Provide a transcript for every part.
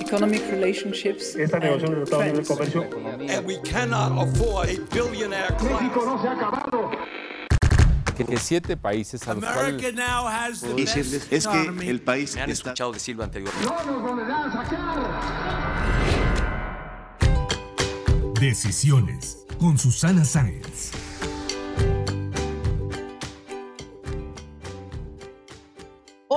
economic relationships Esta negociación de tratado de comercio. And we cannot afford a billionaire class. que siete países a los America cuales now has the decirles best es que el país Me han está escuchado decirlo anteriormente. Decisiones con Susana Sáenz.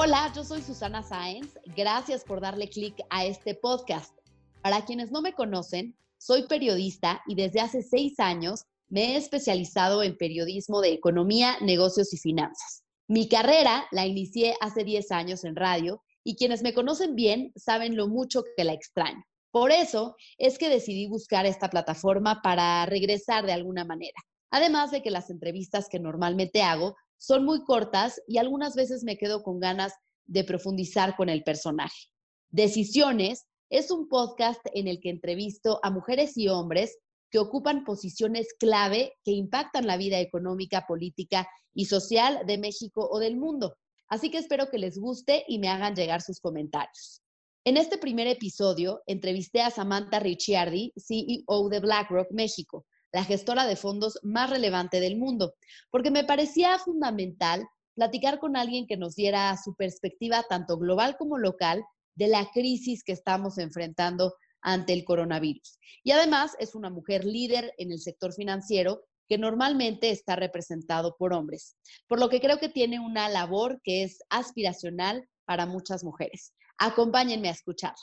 Hola, yo soy Susana Sáenz. Gracias por darle clic a este podcast. Para quienes no me conocen, soy periodista y desde hace seis años me he especializado en periodismo de economía, negocios y finanzas. Mi carrera la inicié hace 10 años en radio y quienes me conocen bien saben lo mucho que la extraño. Por eso es que decidí buscar esta plataforma para regresar de alguna manera. Además de que las entrevistas que normalmente hago son muy cortas y algunas veces me quedo con ganas de profundizar con el personaje. Decisiones es un podcast en el que entrevisto a mujeres y hombres que ocupan posiciones clave que impactan la vida económica, política y social de México o del mundo. Así que espero que les guste y me hagan llegar sus comentarios. En este primer episodio entrevisté a Samantha Ricciardi, CEO de BlackRock México, la gestora de fondos más relevante del mundo, porque me parecía fundamental platicar con alguien que nos diera su perspectiva tanto global como local de la crisis que estamos enfrentando ante el coronavirus. Y además es una mujer líder en el sector financiero que normalmente está representado por hombres, por lo que creo que tiene una labor que es aspiracional para muchas mujeres. Acompáñenme a escucharla.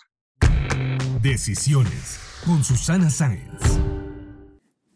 Decisiones con Susana Sáenz.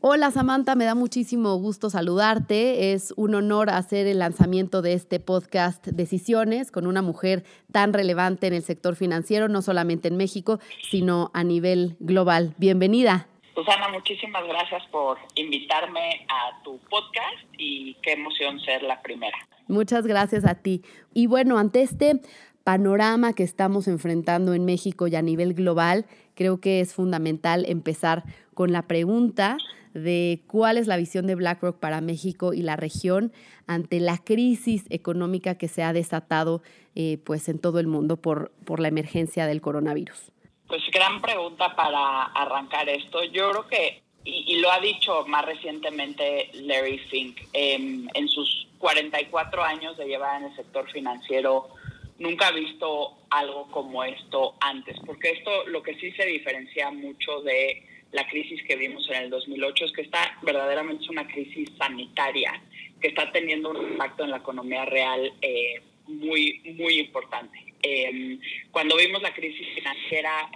Hola Samantha, me da muchísimo gusto saludarte. Es un honor hacer el lanzamiento de este podcast Decisiones con una mujer tan relevante en el sector financiero, no solamente en México, sino a nivel global. Bienvenida. Susana, muchísimas gracias por invitarme a tu podcast y qué emoción ser la primera. Muchas gracias a ti. Y bueno, ante este panorama que estamos enfrentando en México y a nivel global, creo que es fundamental empezar con la pregunta de cuál es la visión de BlackRock para México y la región ante la crisis económica que se ha desatado eh, pues en todo el mundo por, por la emergencia del coronavirus. Pues gran pregunta para arrancar esto. Yo creo que, y, lo ha dicho más recientemente Larry Fink, eh, en sus 44 años de llevar en el sector financiero, nunca ha visto algo como esto antes, porque esto lo que sí se diferencia mucho de la crisis que vimos en el 2008 es que está verdaderamente es una crisis sanitaria que está teniendo un impacto en la economía real eh, muy, muy importante. Eh, cuando vimos la crisis financiera,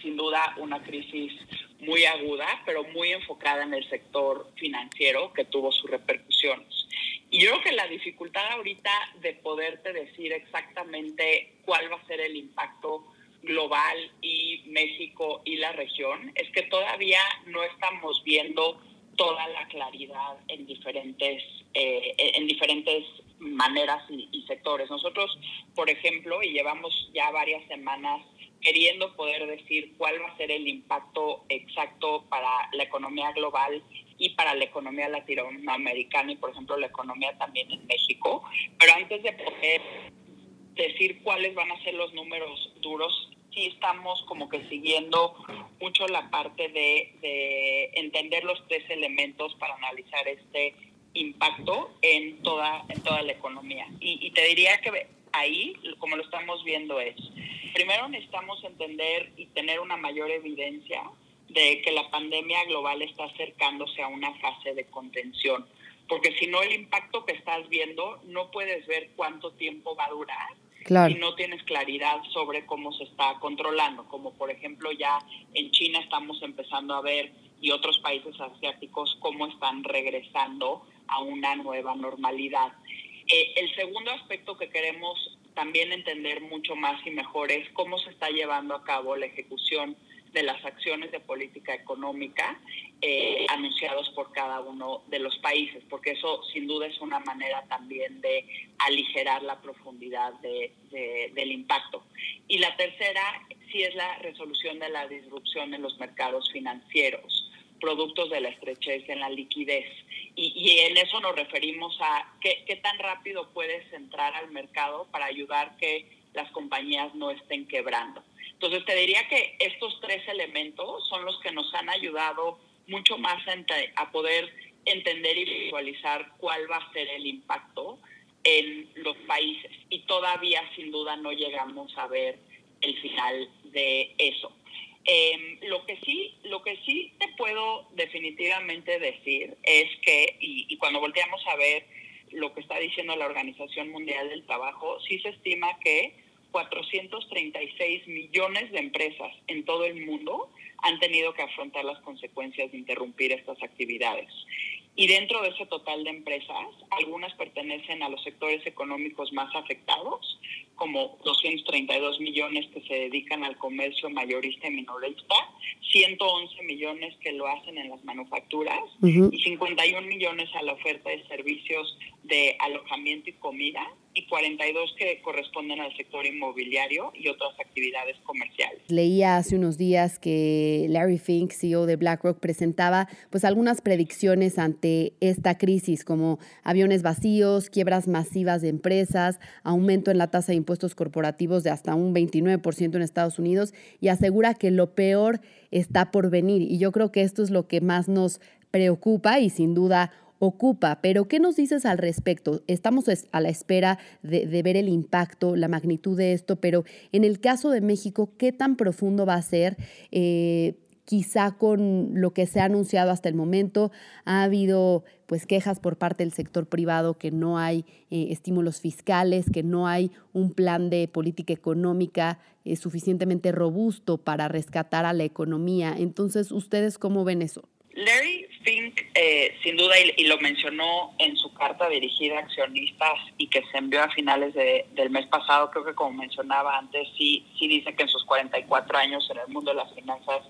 sin duda una crisis muy aguda, pero muy enfocada en el sector financiero que tuvo sus repercusiones. Y yo creo que la dificultad ahorita de poderte decir exactamente cuál va a ser el impacto global y México y la región es que todavía no estamos viendo toda la claridad en diferentes eh, en diferentes maneras y, y, sectores. Nosotros, por ejemplo, y llevamos ya varias semanas queriendo poder decir cuál va a ser el impacto exacto para la economía global y para la economía latinoamericana y, por ejemplo, la economía también en México. Pero antes de poder decir cuáles van a ser los números duros, sí estamos como que siguiendo mucho la parte de, de entender los tres elementos para analizar este impacto en toda, en toda la economía. Y, y te diría que ahí, como lo estamos viendo, es, primero necesitamos entender y tener una mayor evidencia de que la pandemia global está acercándose a una fase de contención, porque si no el impacto que estás viendo no puedes ver cuánto tiempo va a durar Y no tienes claridad sobre cómo se está controlando, como por ejemplo ya en China estamos empezando a ver y otros países asiáticos cómo están regresando a una nueva normalidad. Eh, el segundo aspecto que queremos también entender mucho más y mejor es cómo se está llevando a cabo la ejecución de las acciones de política económica eh, anunciados por cada uno de los países, porque eso sin duda es una manera también de aligerar la profundidad de, de, del impacto. Y la tercera sí es la resolución de la disrupción en los mercados financieros productos de la estrechez en la liquidez. Y, en eso nos referimos a qué tan rápido puedes entrar al mercado para ayudar que las compañías no estén quebrando. Entonces te diría que estos tres elementos son los que nos han ayudado mucho más a, poder entender y visualizar cuál va a ser el impacto en los países. Y todavía sin duda no llegamos a ver el final de eso. Em, lo que sí, lo que sí te puedo definitivamente decir es que, y, y, cuando volteamos a ver lo que está diciendo la Organización Mundial del Trabajo, sí se estima que 436 millones de empresas en todo el mundo han tenido que afrontar las consecuencias de interrumpir estas actividades. Y dentro de ese total de empresas, algunas pertenecen a los sectores económicos más afectados, como 232 millones que se dedican al comercio mayorista y minorista, 111 millones que lo hacen en las manufacturas y 51 millones a la oferta de servicios de alojamiento y comida y 42 que corresponden al sector inmobiliario y otras actividades comerciales. Leía hace unos días que Larry Fink, CEO de BlackRock, presentaba pues algunas predicciones ante esta crisis como aviones vacíos, quiebras masivas de empresas, aumento en la tasa de impuestos corporativos de hasta un 29% en Estados Unidos y asegura que lo peor está por venir y yo creo que esto es lo que más nos preocupa y sin duda ocupa. Pero, ¿qué nos dices al respecto? Estamos a la espera de, ver el impacto, la magnitud de esto, pero en el caso de México, ¿qué tan profundo va a ser? Eh, quizá con lo que se ha anunciado hasta el momento, ha habido pues quejas por parte del sector privado que no hay eh, estímulos fiscales, que no hay un plan de política económica eh, suficientemente robusto para rescatar a la economía. Entonces, ¿ustedes cómo ven eso? Larry Fink, eh, sin duda, y, lo mencionó en su carta dirigida a accionistas y que se envió a finales del mes pasado, creo que como mencionaba antes, sí, sí dice que en sus 44 años en el mundo de las finanzas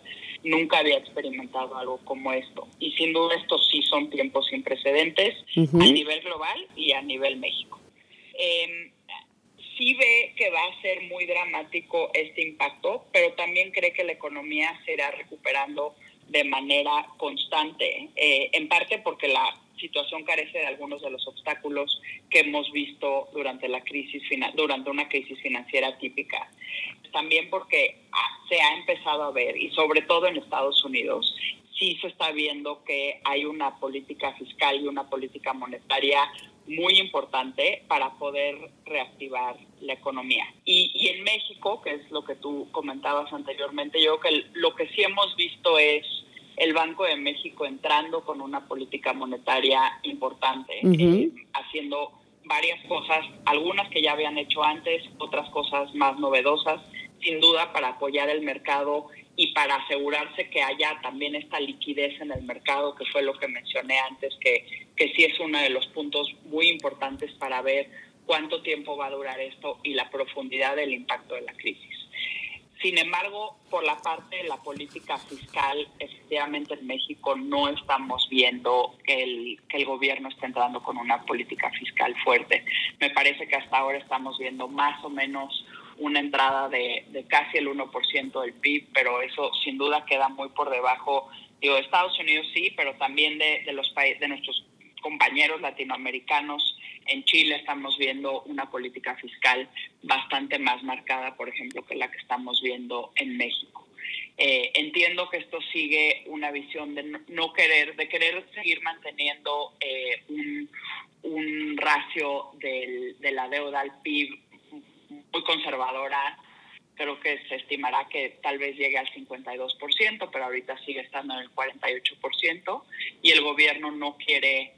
nunca había experimentado algo como esto. Y sin duda estos sí son tiempos sin precedentes a nivel global y a nivel México. Eh, sí ve que va a ser muy dramático este impacto, pero también cree que la economía se irá recuperando de manera constante, eh, en parte porque la situación carece de algunos de los obstáculos que hemos visto durante la crisis durante una crisis financiera típica. También porque ah, se ha empezado a ver y sobre todo en Estados Unidos sí se está viendo que hay una política fiscal y una política monetaria muy importante para poder reactivar la economía. Y, y, en México, que es lo que tú comentabas anteriormente, yo creo que lo que sí hemos visto es el Banco de México entrando con una política monetaria importante, eh, haciendo varias cosas, algunas que ya habían hecho antes, otras cosas más novedosas, sin duda para apoyar el mercado y para asegurarse que haya también esta liquidez en el mercado, que fue lo que mencioné antes, que, que sí es uno de los puntos muy importantes para ver cuánto tiempo va a durar esto y la profundidad del impacto de la crisis. Sin embargo, por la parte de la política fiscal, efectivamente en México no estamos viendo el, que el gobierno esté entrando con una política fiscal fuerte. Me parece que hasta ahora estamos viendo más o menos una entrada de, casi el 1% del PIB, pero eso sin duda queda muy por debajo. Digo, de Estados Unidos sí, pero también de, de los de nuestros compañeros latinoamericanos en Chile estamos viendo una política fiscal bastante más marcada, por ejemplo, que la que estamos viendo en México. Eh, entiendo que esto sigue una visión de no querer, de querer seguir manteniendo eh, un, un, ratio del, de la deuda al PIB muy conservadora. Creo que se estimará que tal vez llegue al 52%, pero ahorita sigue estando en el 48%, y el gobierno no quiere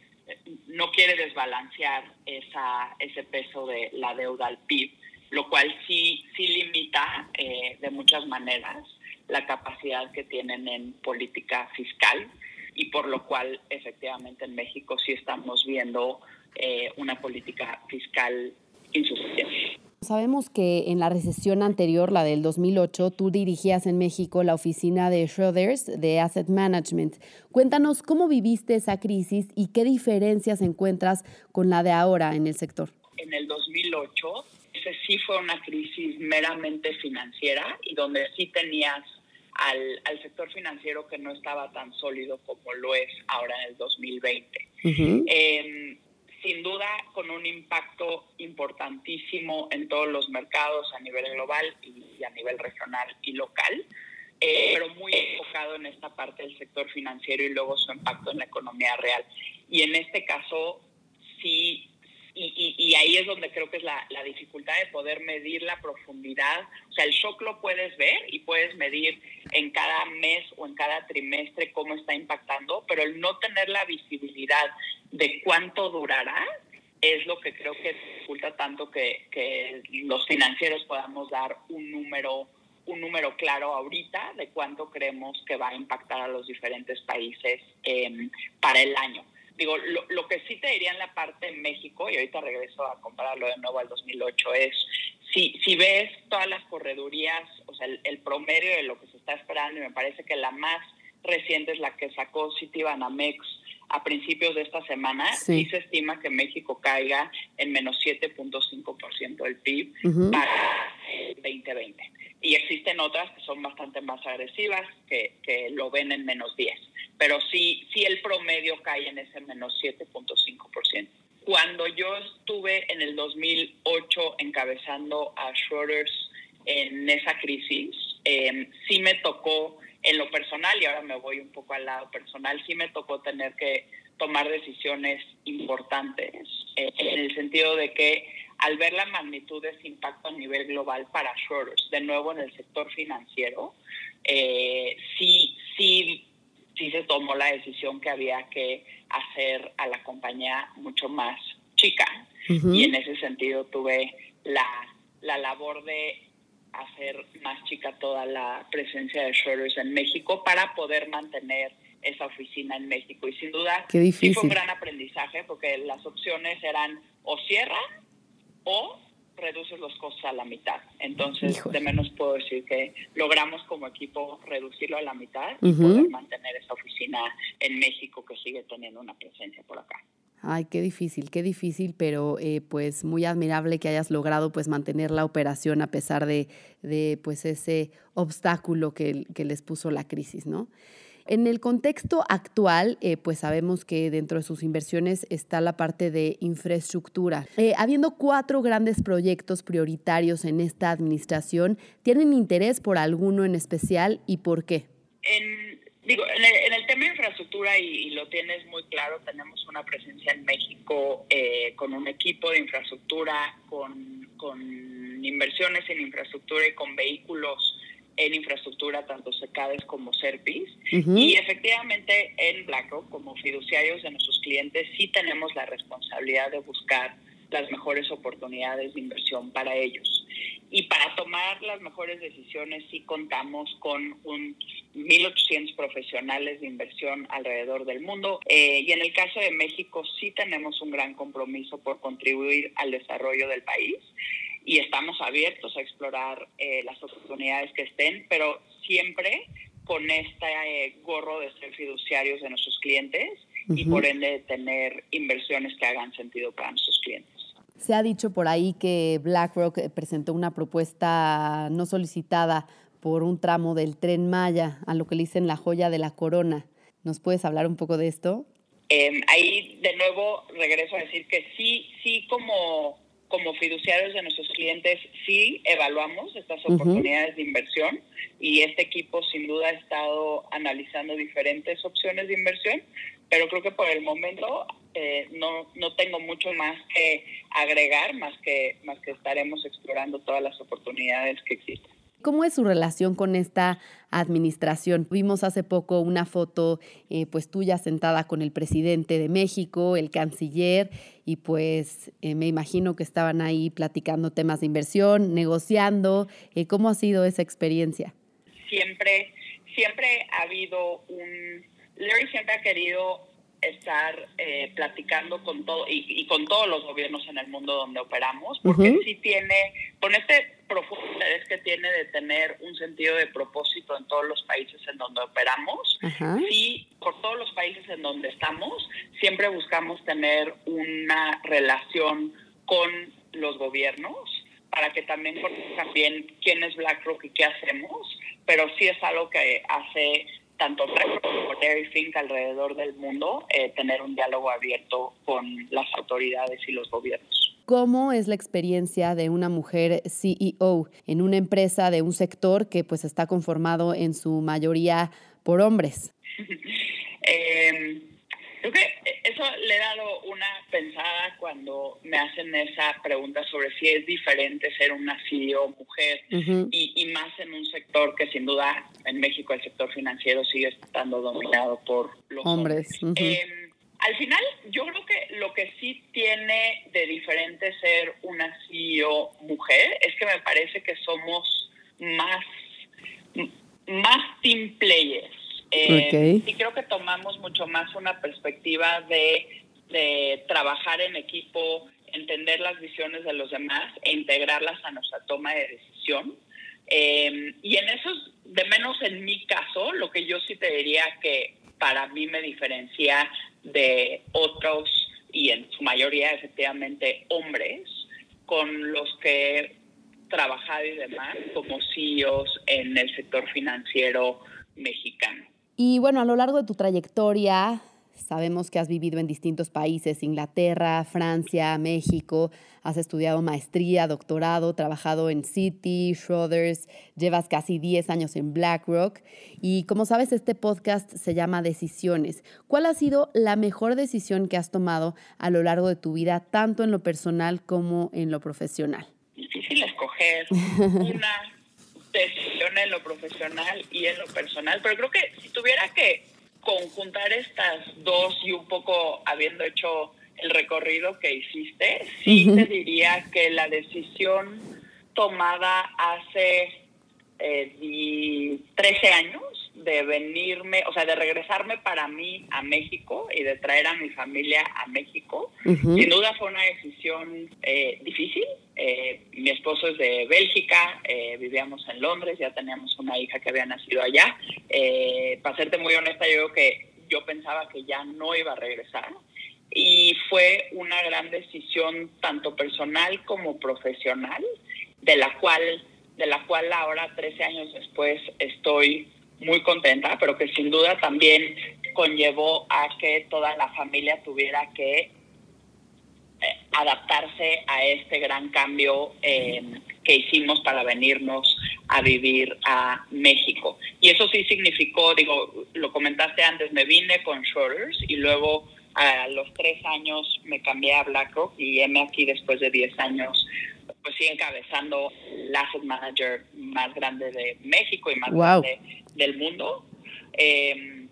no quiere desbalancear esa, ese peso de la deuda al PIB, lo cual sí, sí limita eh, de muchas maneras la capacidad que tienen en política fiscal y por lo cual efectivamente en México sí estamos viendo eh, una política fiscal insuficiente. Sabemos que en la recesión anterior, la del 2008, tú dirigías en México la oficina de Schroders de Asset Management. Cuéntanos cómo viviste esa crisis y qué diferencias encuentras con la de ahora en el sector. En el 2008, ese sí fue una crisis meramente financiera y donde sí tenías al, al, sector financiero que no estaba tan sólido como lo es ahora en el 2020 sin duda con un impacto importantísimo en todos los mercados a nivel global y a nivel regional y local. Eh, pero muy enfocado en esta parte del sector financiero y luego su impacto en la economía real. Y en este caso, sí, y, y, ahí es donde creo que es la, dificultad de poder medir la profundidad. O sea, el shock lo puedes ver y puedes medir en cada mes o en cada trimestre cómo está impactando, pero el no tener la visibilidad de cuánto durará es lo que creo que dificulta tanto que, los financieros podamos dar un número un número claro ahorita de cuánto creemos que va a impactar a los diferentes países em, para el año. Digo, lo, que sí te diría en la parte de México, y ahorita regreso a compararlo de nuevo al 2008, es si, si ves todas las corredurías, o sea, el, promedio de lo que se está esperando, y me parece que la más reciente es la que sacó Citibanamex a principios de esta semana, sí. se estima que México caiga en menos 7.5% del PIB para el 2020 y existen otras que son bastante más agresivas, que, que lo ven en menos 10. Pero sí, sí el promedio cae en ese menos 7.5%. Cuando yo estuve en el 2008 encabezando a Schroders en esa crisis, eh, sí me tocó en lo personal, y ahora me voy un poco al lado personal, sí me tocó tener que tomar decisiones importantes, eh, en el sentido de que al ver la magnitud de ese impacto a nivel global para Schroders, de nuevo en el sector financiero, eh, sí, sí, sí se tomó la decisión que había que hacer a la compañía mucho más chica. Y en ese sentido tuve la, la labor de hacer más chica toda la presencia de Schroders en México para poder mantener esa oficina en México. Y sin duda, sí fue un gran aprendizaje porque las opciones eran o cierran o reduces los costos a la mitad. Entonces, de menos puedo decir que logramos como equipo reducirlo a la mitad y poder mantener esa oficina en México que sigue teniendo una presencia por acá. Ay, qué difícil, qué difícil, pero eh, pues muy admirable que hayas logrado pues mantener la operación a pesar de, de pues ese obstáculo que, que les puso la crisis, ¿no? En el contexto actual, eh, pues sabemos que dentro de sus inversiones está la parte de infraestructura. Eh, habiendo cuatro grandes proyectos prioritarios en esta administración, ¿tienen interés por alguno en especial y por qué? En, digo, en el, tema de infraestructura, y, lo tienes muy claro, tenemos una presencia en México eh, con un equipo de infraestructura, con, con inversiones en infraestructura y con vehículos en infraestructura, tanto SECADES como SERPIS. Y efectivamente en BlackRock, como fiduciarios de nuestros clientes, sí tenemos la responsabilidad de buscar las mejores oportunidades de inversión para ellos. Y para tomar las mejores decisiones sí contamos con un 1.800 profesionales de inversión alrededor del mundo. Eh, y en el caso de México sí tenemos un gran compromiso por contribuir al desarrollo del país y estamos abiertos a explorar eh, las oportunidades que estén, pero siempre con este eh, gorro de ser fiduciarios de nuestros clientes y por ende de tener inversiones que hagan sentido para nuestros clientes. Se ha dicho por ahí que BlackRock presentó una propuesta no solicitada por un tramo del tren Maya, a lo que le dicen la joya de la corona. ¿Nos puedes hablar un poco de esto? Em, ahí de nuevo regreso a decir que sí, sí como como fiduciarios de nuestros clientes sí evaluamos estas oportunidades de inversión y este equipo sin duda ha estado analizando diferentes opciones de inversión, pero creo que por el momento eh, no, no tengo mucho más que agregar, más que, más que estaremos explorando todas las oportunidades que existen. ¿Cómo es su relación con esta administración? Vimos hace poco una foto eh, pues tuya sentada con el presidente de México, el canciller, y pues eh, me imagino que estaban ahí platicando temas de inversión, negociando. Eh, ¿Cómo ha sido esa experiencia? Siempre, siempre ha habido un... Larry siempre ha querido estar eh, platicando con todo y, con todos los gobiernos en el mundo donde operamos, porque sí tiene, con este profundo interés que tiene de tener un sentido de propósito en todos los países en donde operamos, sí, por todos los países en donde estamos, siempre buscamos tener una relación con los gobiernos para que también conozcan bien quién es BlackRock y qué hacemos, pero sí es algo que hace tanto como Larry Fink alrededor del mundo, eh, tener un diálogo abierto con las autoridades y los gobiernos. ¿Cómo es la experiencia de una mujer CEO en una empresa de un sector que pues está conformado en su mayoría por hombres? eh, Creo que eso le he dado una pensada cuando me hacen esa pregunta sobre si es diferente ser una CEO mujer y, más en un sector que sin duda en México el sector financiero sigue estando dominado por los hombres. Em, al final, yo creo que lo que sí tiene de diferente ser una CEO mujer es que me parece que somos más, más team players eh, y creo que tomamos mucho más una perspectiva de, trabajar en equipo, entender las visiones de los demás e integrarlas a nuestra toma de decisión. Eh, y en eso, de menos en mi caso, lo que yo sí te diría que para mí me diferencia de otros, y en su mayoría efectivamente hombres, con los que he trabajado y demás como CEOs en el sector financiero mexicano. Y bueno, a lo largo de tu trayectoria, sabemos que has vivido en distintos países, Inglaterra, Francia, México, has estudiado maestría, doctorado, trabajado en Citi, Schroders, llevas casi 10 años en BlackRock y como sabes, este podcast se llama Decisiones. ¿Cuál ha sido la mejor decisión que has tomado a lo largo de tu vida, tanto en lo personal como en lo profesional? Difícil escoger una decisión en lo profesional y en lo personal, pero creo que si tuviera que conjuntar estas dos y un poco habiendo hecho el recorrido que hiciste, sí te diría que la decisión tomada hace eh, 13 años de venirme, o sea, de regresarme para mí a México y de traer a mi familia a México. Sin duda fue una decisión eh, difícil. Eh, mi esposo es de Bélgica, eh, vivíamos en Londres, ya teníamos una hija que había nacido allá. para serte muy honesta, yo creo que yo pensaba que ya no iba a regresar. Y fue una gran decisión, tanto personal como profesional, de la cual de la cual ahora, 13 años después, estoy muy contenta, pero que sin duda también conllevó a que toda la familia tuviera que eh, adaptarse a este gran cambio em, que hicimos para venirnos a vivir a México. Y eso sí significó, digo, lo comentaste antes, me vine con Schroeders y luego a los tres años me cambié a BlackRock y heme aquí después de diez años, pues sí encabezando el asset manager más grande de México y más grande del mundo. Em,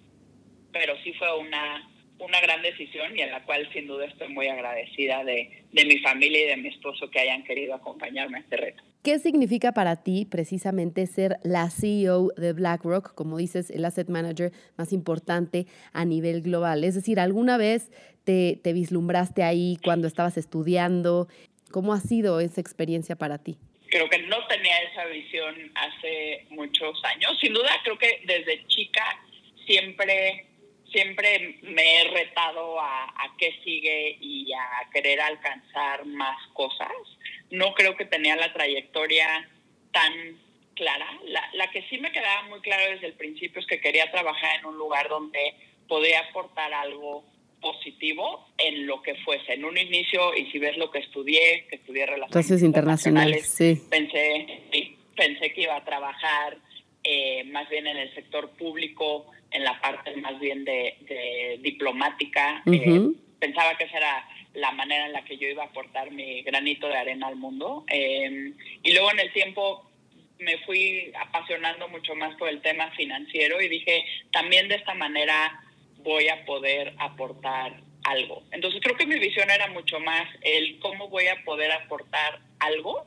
pero sí fue una, una gran decisión y en la cual sin duda estoy muy agradecida de, de mi familia y de mi esposo que hayan querido acompañarme a este reto. ¿Qué significa para ti precisamente ser la CEO de BlackRock, como dices, el asset manager más importante a nivel global? Es decir, ¿alguna vez te, te vislumbraste ahí cuando estabas estudiando? ¿Cómo ha sido esa experiencia para ti? creo que no tenía esa visión hace muchos años. Sin duda, creo que desde chica siempre, siempre me he retado a, a qué sigue y a querer alcanzar más cosas. No creo que tenía la trayectoria tan clara. La, la que sí me quedaba muy clara desde el principio es que quería trabajar en un lugar donde podía aportar algo positivo en lo que fuese. En un inicio, y si ves lo que estudié, que estudié relaciones internacionales, sí. pensé, pensé que iba a trabajar eh, más bien en el sector público, en la parte más bien de, diplomática. Eh, pensaba que esa era la manera en la que yo iba a aportar mi granito de arena al mundo. Em, y luego en el tiempo me fui apasionando mucho más por el tema financiero y dije, también de esta manera voy a poder aportar algo. Entonces creo que mi visión era mucho más el cómo voy a poder aportar algo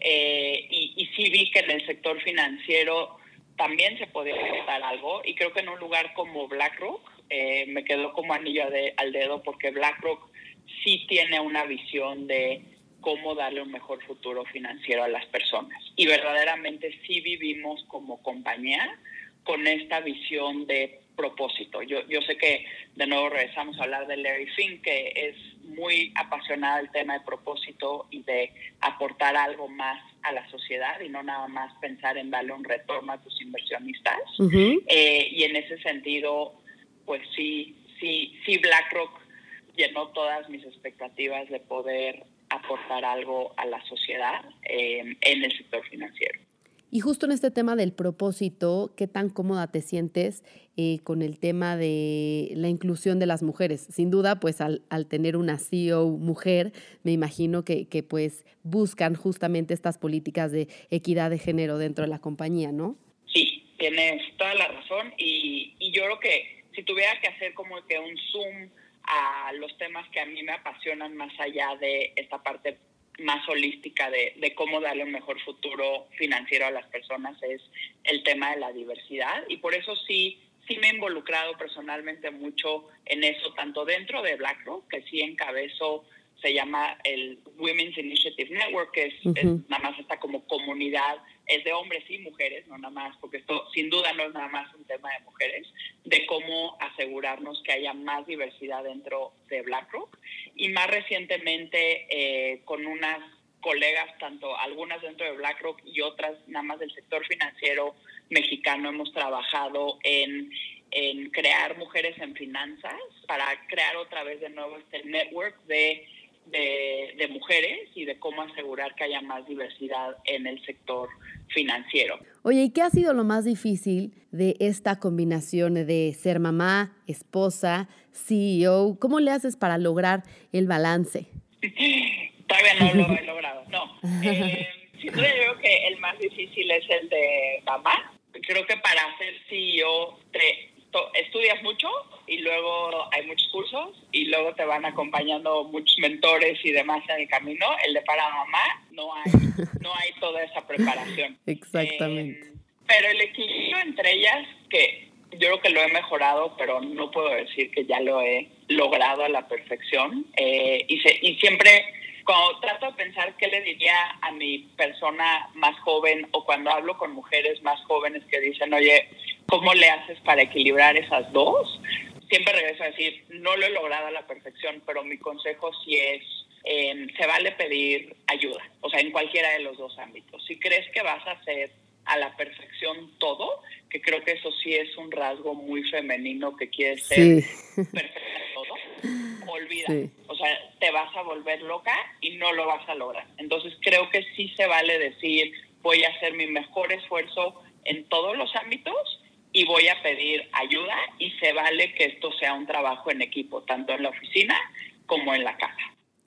eh, y, y sí vi que en el sector financiero también se podía aportar algo y creo que en un lugar como BlackRock eh, me quedó como anillo al dedo porque BlackRock sí tiene una visión de cómo darle un mejor futuro financiero a las personas. Y verdaderamente sí vivimos como compañía con esta visión de propósito. Yo, yo sé que de nuevo regresamos a hablar de Larry Fink, que es muy apasionada del tema de propósito y de aportar algo más a la sociedad y no nada más pensar en darle un retorno a tus inversionistas. Eh, y en ese sentido, pues sí, sí, sí, BlackRock llenó todas mis expectativas de poder aportar algo a la sociedad eh, en el sector financiero. Y justo en este tema del propósito, ¿qué tan cómoda te sientes eh, con el tema de la inclusión de las mujeres? Sin duda, pues al, tener una CEO mujer, me imagino que, que, pues buscan justamente estas políticas de equidad de género dentro de la compañía, ¿no? Sí, tienes toda la razón y, y yo creo que si tuviera que hacer como que un zoom a los temas que a mí me apasionan más allá de esta parte más holística de, de, cómo darle un mejor futuro financiero a las personas es el tema de la diversidad. Y por eso sí sí me he involucrado personalmente mucho en eso tanto dentro de BlackRock que sí encabezo se llama el Women's Initiative Network que es, es nada más esta como comunidad es de hombres y mujeres, no nada más, porque esto sin duda no es nada más un tema de mujeres, de cómo asegurarnos que haya más diversidad dentro de BlackRock. Y más recientemente eh, con unas colegas, tanto algunas dentro de BlackRock y otras nada más del sector financiero mexicano, hemos trabajado en, en crear mujeres en finanzas para crear otra vez de nuevo este network de de, mujeres y de cómo asegurar que haya más diversidad en el sector financiero. Oye, ¿y qué ha sido lo más difícil de esta combinación de ser mamá, esposa, CEO? ¿Cómo le haces para lograr el balance? Todavía no lo he logrado, no. Eh, yo creo que el más difícil es el de mamá. Creo que para ser CEO te estudias mucho y luego hay muchos cursos y luego te van acompañando muchos mentores y demás en el camino. El de para mamá no hay, no hay toda esa preparación. Exactamente. Eh, pero el equilibrio entre ellas, que yo creo que lo he mejorado, pero no puedo decir que ya lo he logrado a la perfección. Eh, y, se, y siempre cuando trato de pensar qué le diría a mi persona más joven o cuando hablo con mujeres más jóvenes que dicen, oye, ¿cómo le haces para equilibrar esas dos? Siempre regreso a decir, no lo he logrado a la perfección, pero mi consejo sí es, em, se vale pedir ayuda, o sea, en cualquiera de los dos ámbitos. Si crees que vas a hacer a la perfección todo, que creo que eso sí es un rasgo muy femenino que quiere ser perfecto todo, olvida. O sea, te vas a volver loca y no lo vas a lograr. Entonces creo que sí se vale decir, voy a hacer mi mejor esfuerzo en todos los ámbitos y voy a pedir ayuda y se vale que esto sea un trabajo en equipo, tanto en la oficina como en la casa.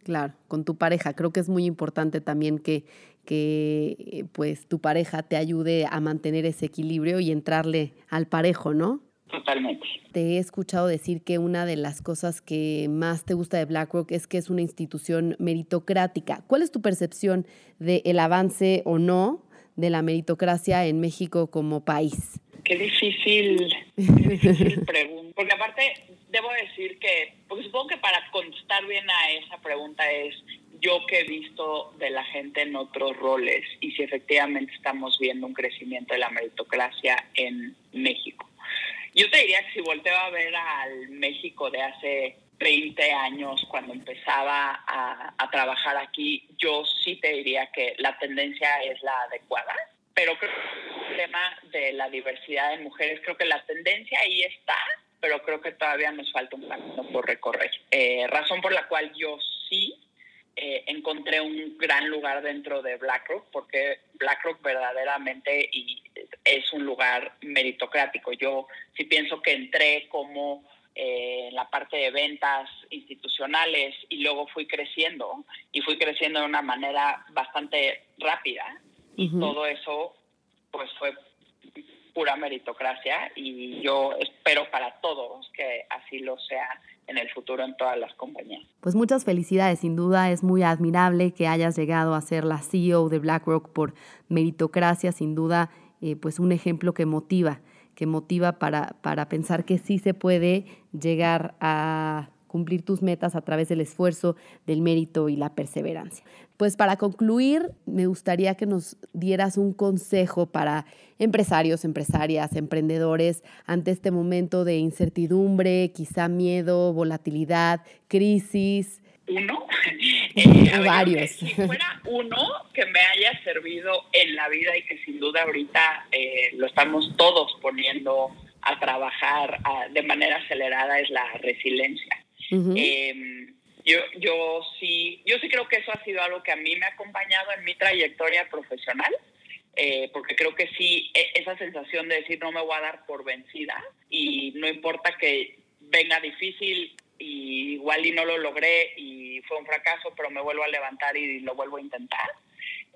Claro, con tu pareja. Creo que es muy importante también que, que pues tu pareja te ayude a mantener ese equilibrio y entrarle al parejo, ¿no? Totalmente. Te he escuchado decir que una de las cosas que más te gusta de BlackRock es que es una institución meritocrática. ¿Cuál es tu percepción del avance o no de la meritocracia en México como país? Qué difícil, qué difícil pregunta. Porque aparte, debo decir que, porque supongo que para contestar bien a esa pregunta es yo que he visto de la gente en otros roles y si efectivamente estamos viendo un crecimiento de la meritocracia en México. Yo te diría que si volteo a ver al México de hace 20 años, cuando empezaba a, a, trabajar aquí, yo sí te diría que la tendencia es la adecuada, pero creo que el tema de la diversidad de mujeres, creo que la tendencia ahí está, pero creo que todavía nos falta un camino por recorrer. Eh, razón por la cual yo sí eh, encontré un gran lugar dentro de BlackRock, porque BlackRock verdaderamente y es un lugar meritocrático. Yo sí pienso que entré como eh, en la parte de ventas institucionales y luego fui creciendo y fui creciendo de una manera bastante rápida. Y todo eso pues fue pura meritocracia y yo espero para todos que así lo sea en el futuro en todas las compañías. Pues muchas felicidades, sin duda es muy admirable que hayas llegado a ser la CEO de BlackRock por meritocracia, sin duda eh, pues un ejemplo que motiva, que motiva para, para pensar que sí se puede llegar a cumplir tus metas a través del esfuerzo, del mérito y la perseverancia. Pues para concluir, me gustaría que nos dieras un consejo para empresarios, empresarias, emprendedores ante este momento de incertidumbre, quizá miedo, volatilidad, crisis. Uno, eh, varios. Si fuera uno que me haya servido en la vida y que sin duda ahorita eh, lo estamos todos poniendo a trabajar de manera acelerada es la resiliencia. Yo, yo sí, yo sí creo que eso ha sido algo que a mí me ha acompañado en mi trayectoria profesional, eh, porque creo que sí, e, esa sensación de decir no me voy a dar por vencida y no importa que venga difícil y igual y no lo logré y fue un fracaso, pero me vuelvo a levantar y lo vuelvo a intentar.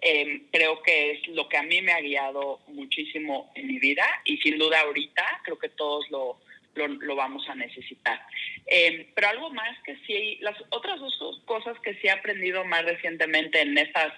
Eh, creo que es lo que a mí me ha guiado muchísimo en mi vida y sin duda ahorita creo que todos lo, lo, vamos a necesitar. Em, pero algo más que sí, las otras dos cosas que sí he aprendido más recientemente en estas,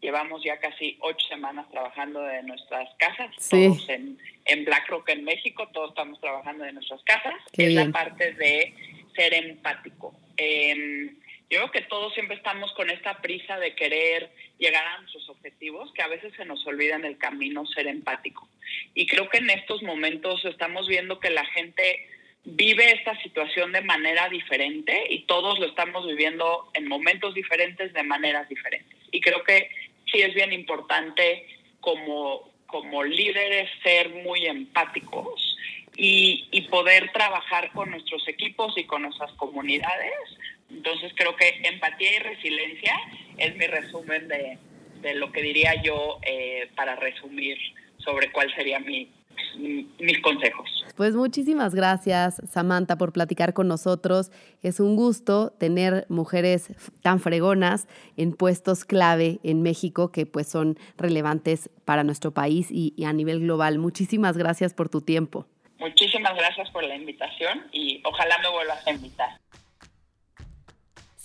llevamos ya casi ocho semanas trabajando de nuestras casas, todos en, en BlackRock en México, todos estamos trabajando de nuestras casas, es la parte de ser empático. Eh, yo creo que todos siempre estamos con esta prisa de querer llegar a nuestros objetivos, que a veces se nos olvida en el camino ser empático. Y creo que en estos momentos estamos viendo que la gente vive esta situación de manera diferente y todos lo estamos viviendo en momentos diferentes de maneras diferentes. Y creo que sí es bien importante como, como líderes ser muy empáticos y, y poder trabajar con nuestros equipos y con nuestras comunidades entonces creo que empatía y resiliencia es mi resumen de, lo que diría yo eh, para resumir sobre cuál sería mi, mis consejos. Pues muchísimas gracias, Samantha, por platicar con nosotros. Es un gusto tener mujeres tan fregonas en puestos clave en México que pues son relevantes para nuestro país y, y a nivel global. Muchísimas gracias por tu tiempo. Muchísimas gracias por la invitación y ojalá me vuelvas a invitar.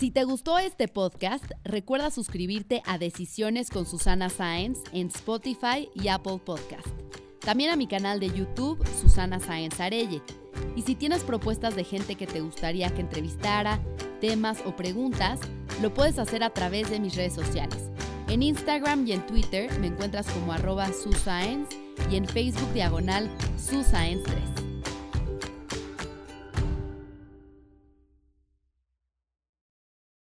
Si te gustó este podcast, recuerda suscribirte a Decisiones con Susana Sáenz en Spotify y Apple Podcast. También a mi canal de YouTube, Susana Sáenz Arelle. Y si tienes propuestas de gente que te gustaría que entrevistara, temas o preguntas, lo puedes hacer a través de mis redes sociales. En Instagram y en Twitter me encuentras como arroba Susaenz y en Facebook diagonal Susaenz3.